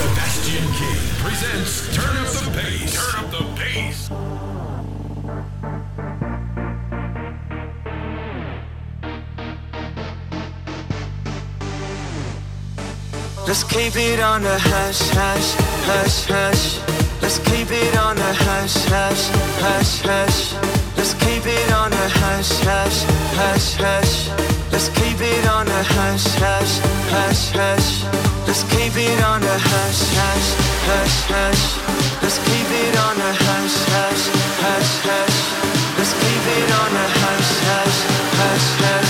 Sebastian King presents Turn Up the Bass. Turn Up the Bass. Let's keep it on the hush, hush, hush, hush. Let's keep it on the hush, hush, hush, hush. Let's keep it on the hush, hush, hush, hush. Let's keep it on the hush, hush, hush, hush. Let's keep it on the hush, hush, hush, hush. Let's keep it on the hush, hush, hush, hush. Let's keep it on the hush, hush, hush, hush.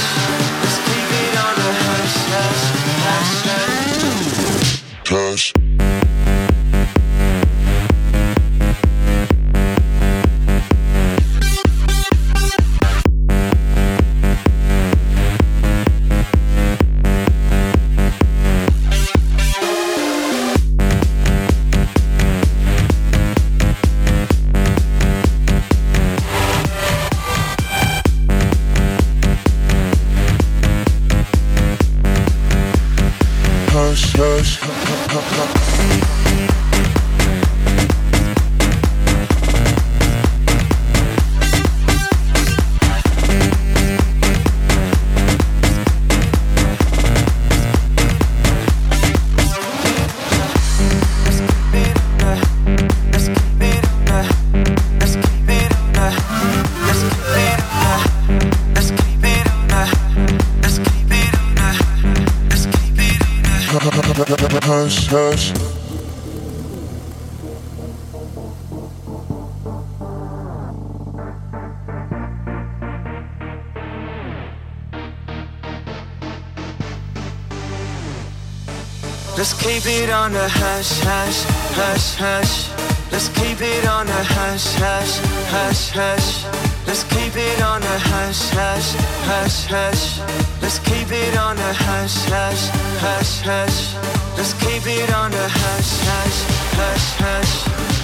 Let's keep it on the hush, hush, hush, hush. Let's keep it on the hush, hush, hush, hush. Let's keep it on the hush, hush, hush, hush. Let's keep it on the hush, hush, hush, hush. Let's keep it on the hush, hush, hush, hush.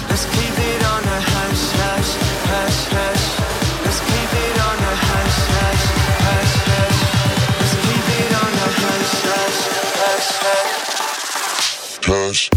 Let's keep it on the hush, hush, hush, hush. Let's keep it on the hush, hush, hush, hush. Let's keep it on the hush, hush, hush, hush. Hush.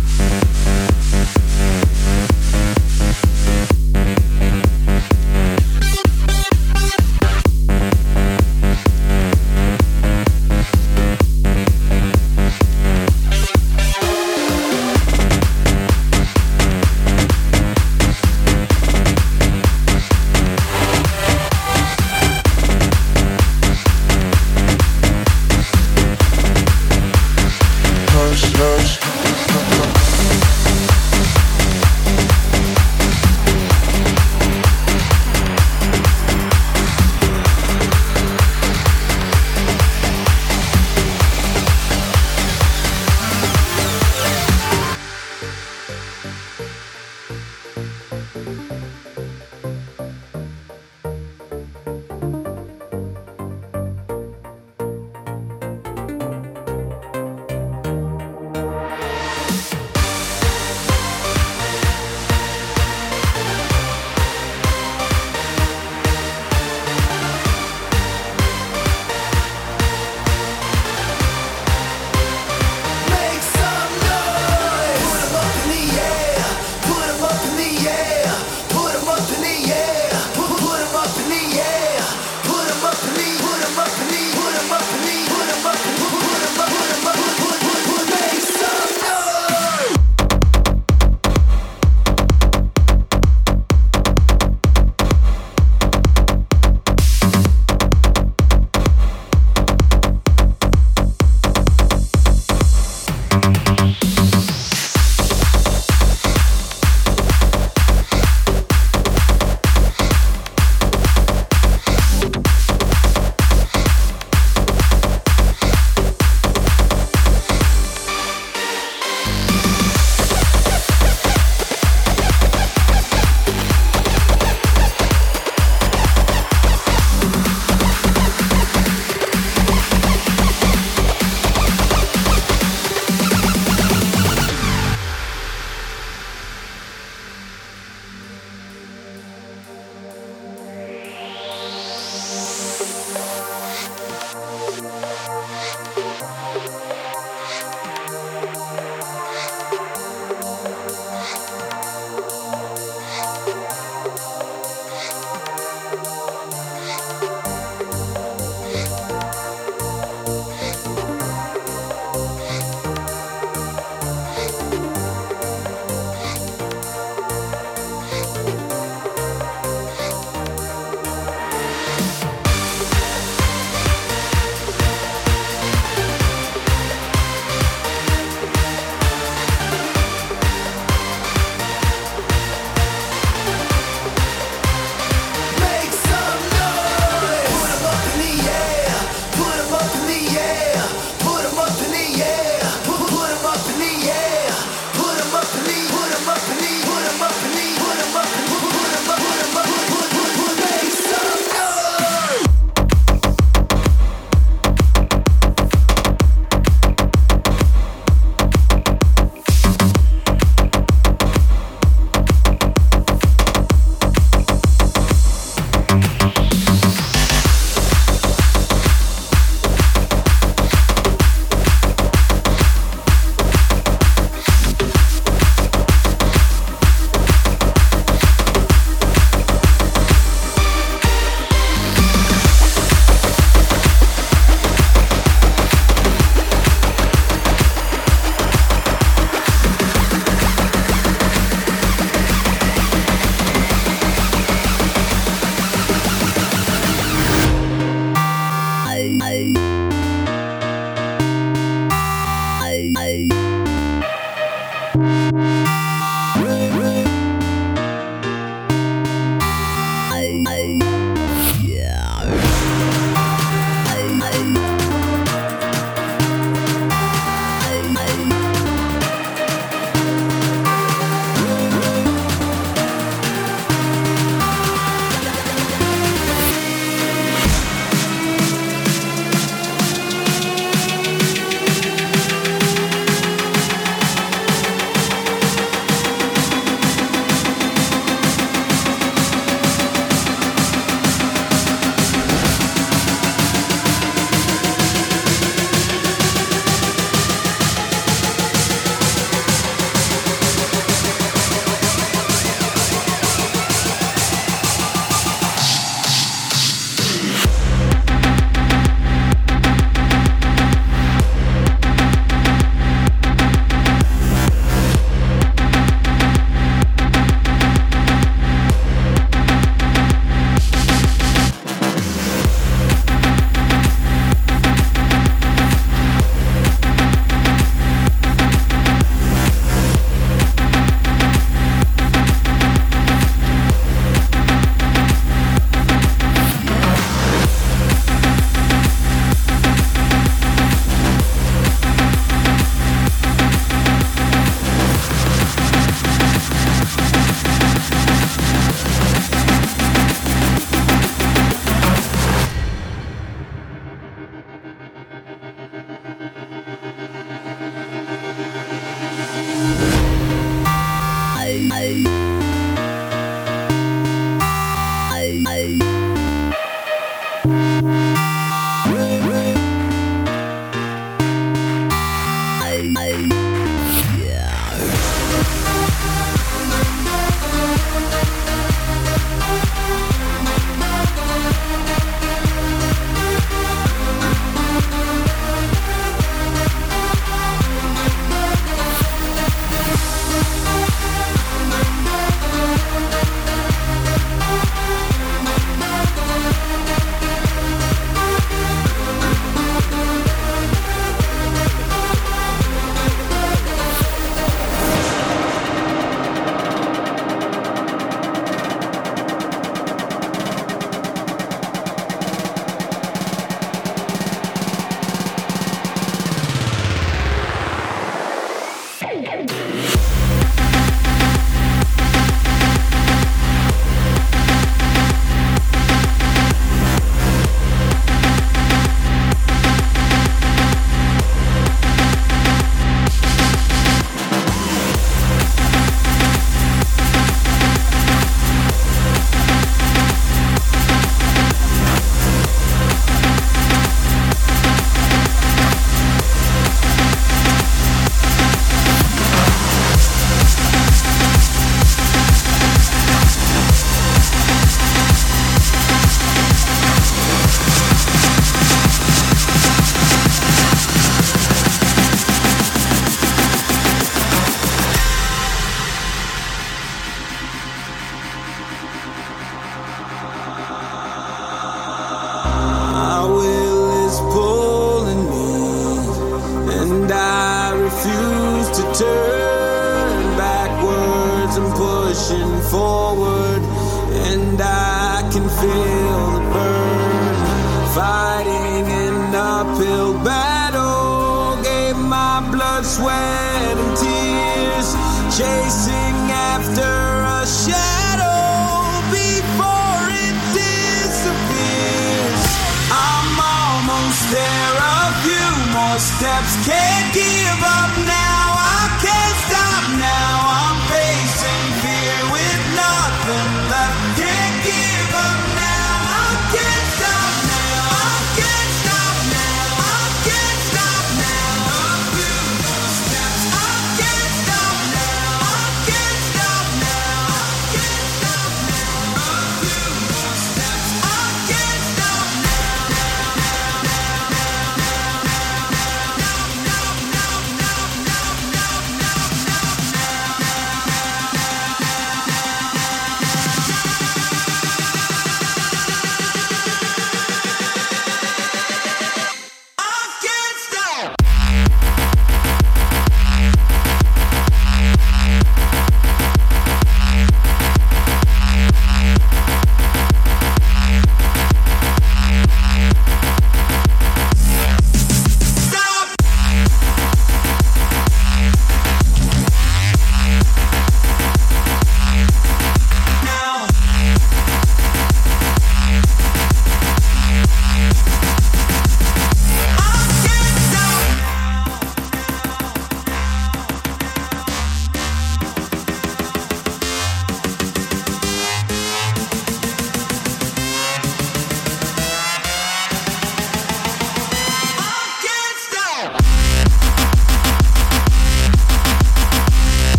yeah.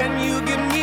And you give me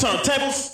turntables.